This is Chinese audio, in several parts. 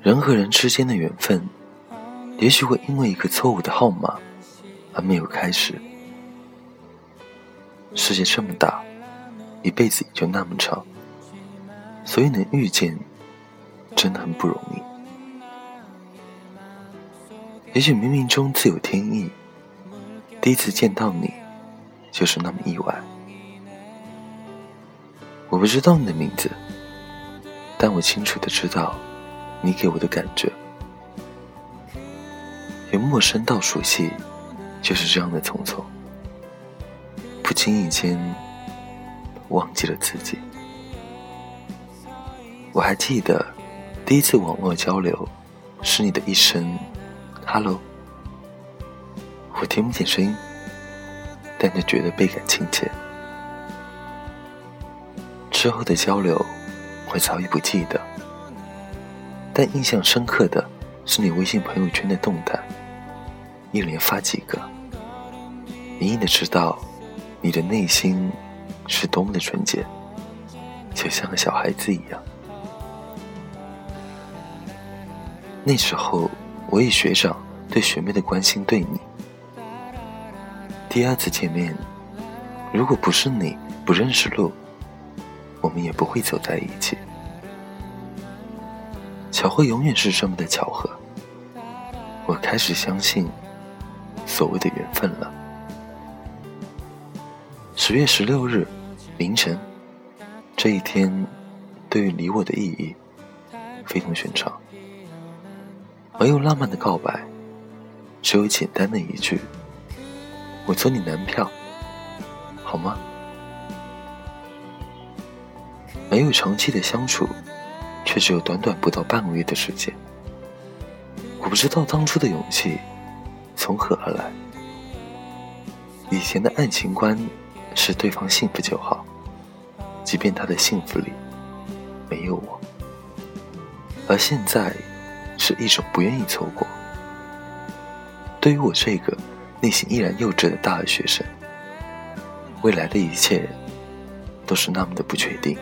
人和人之间的缘分也许会因为一个错误的号码而没有开始。世界这么大一辈子也就那么长所以能遇见真的很不容易。也许冥冥中自有天意第一次见到你，就是那么意外。我不知道你的名字，但我清楚的知道，你给我的感觉，由陌生到熟悉，就是这样的匆匆。不经意间，忘记了自己。我还记得，第一次网络交流，是你的一声 “hello”，我听不见声音，但就觉得倍感亲切。之后的交流，我早已不记得，但印象深刻的是你微信朋友圈的动态，一连发几个，隐隐的知道你的内心是多么的纯洁，就像个小孩子一样。那时候，我以学长对学妹的关心对你，第二次见面，如果不是你不认识路。我们也不会走在一起。巧合永远是这么的巧合。我开始相信所谓的缘分了。十月十六日凌晨，这一天对于你我的意义非同寻常。没有浪漫的告白，只有简单的一句：“我做你男票，好吗？”没有长期的相处，却只有短短不到半个月的时间。我不知道当初的勇气从何而来。以前的爱情观是对方幸福就好，即便他的幸福里没有我。而现在是一种不愿意错过。对于我这个内心依然幼稚的大二学生，未来的一切都是那么的不确定。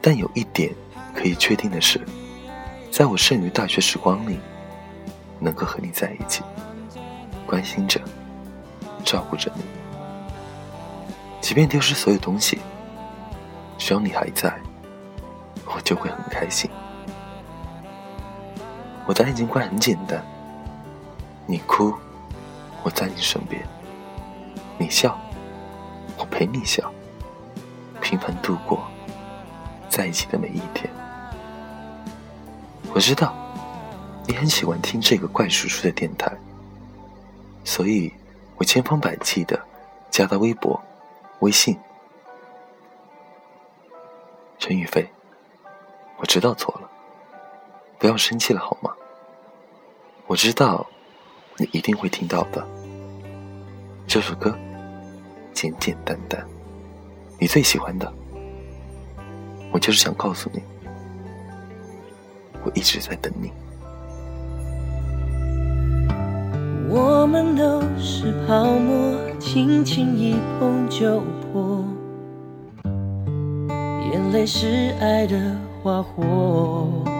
但有一点可以确定的是，在我剩余大学时光里，能够和你在一起，关心着、照顾着你，即便丢失所有东西，只要你还在，我就会很开心。我的爱情观很简单：你哭，我在你身边；你笑，我陪你笑，平凡度过。在一起的每一天，我知道你很喜欢听这个怪叔叔的电台，所以我千方百计的加他微博、微信。陈宇飞，我知道错了，不要生气了好吗？我知道你一定会听到的。这首歌简简单单，你最喜欢的。我就是想告诉你，我一直在等你。我们都是泡沫，轻轻一碰就破。眼泪是爱的花火。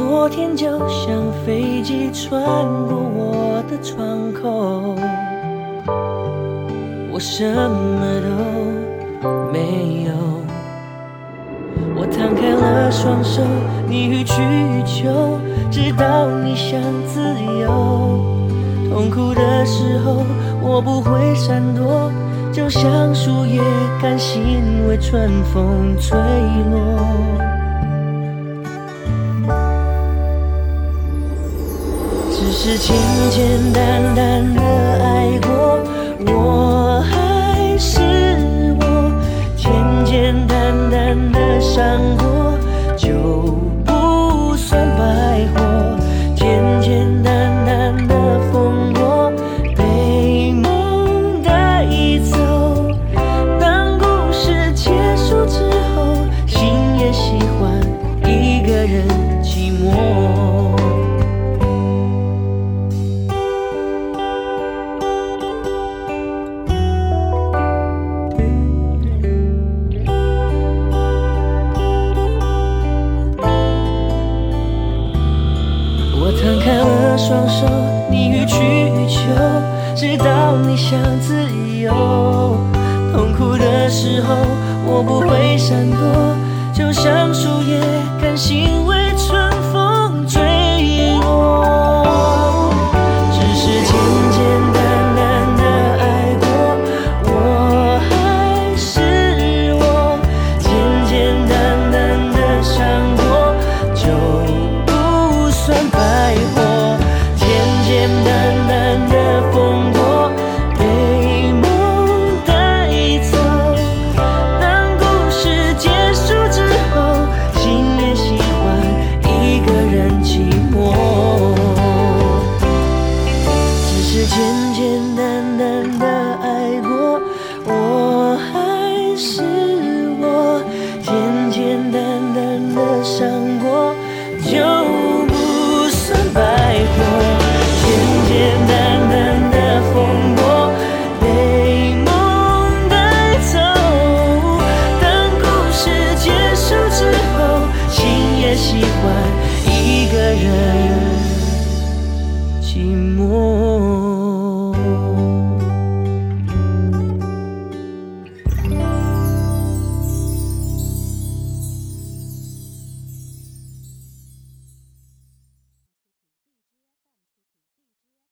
昨天就像飞机穿过我的窗口，我什么都。没有，我摊开了双手，你予取予求，直到你想自由。痛苦的时候，我不会闪躲，就像树叶甘心为春风吹落。是简简单单的爱，双手你予取予求直到你想自由。痛苦的时候我不会闪躲就像树叶 house.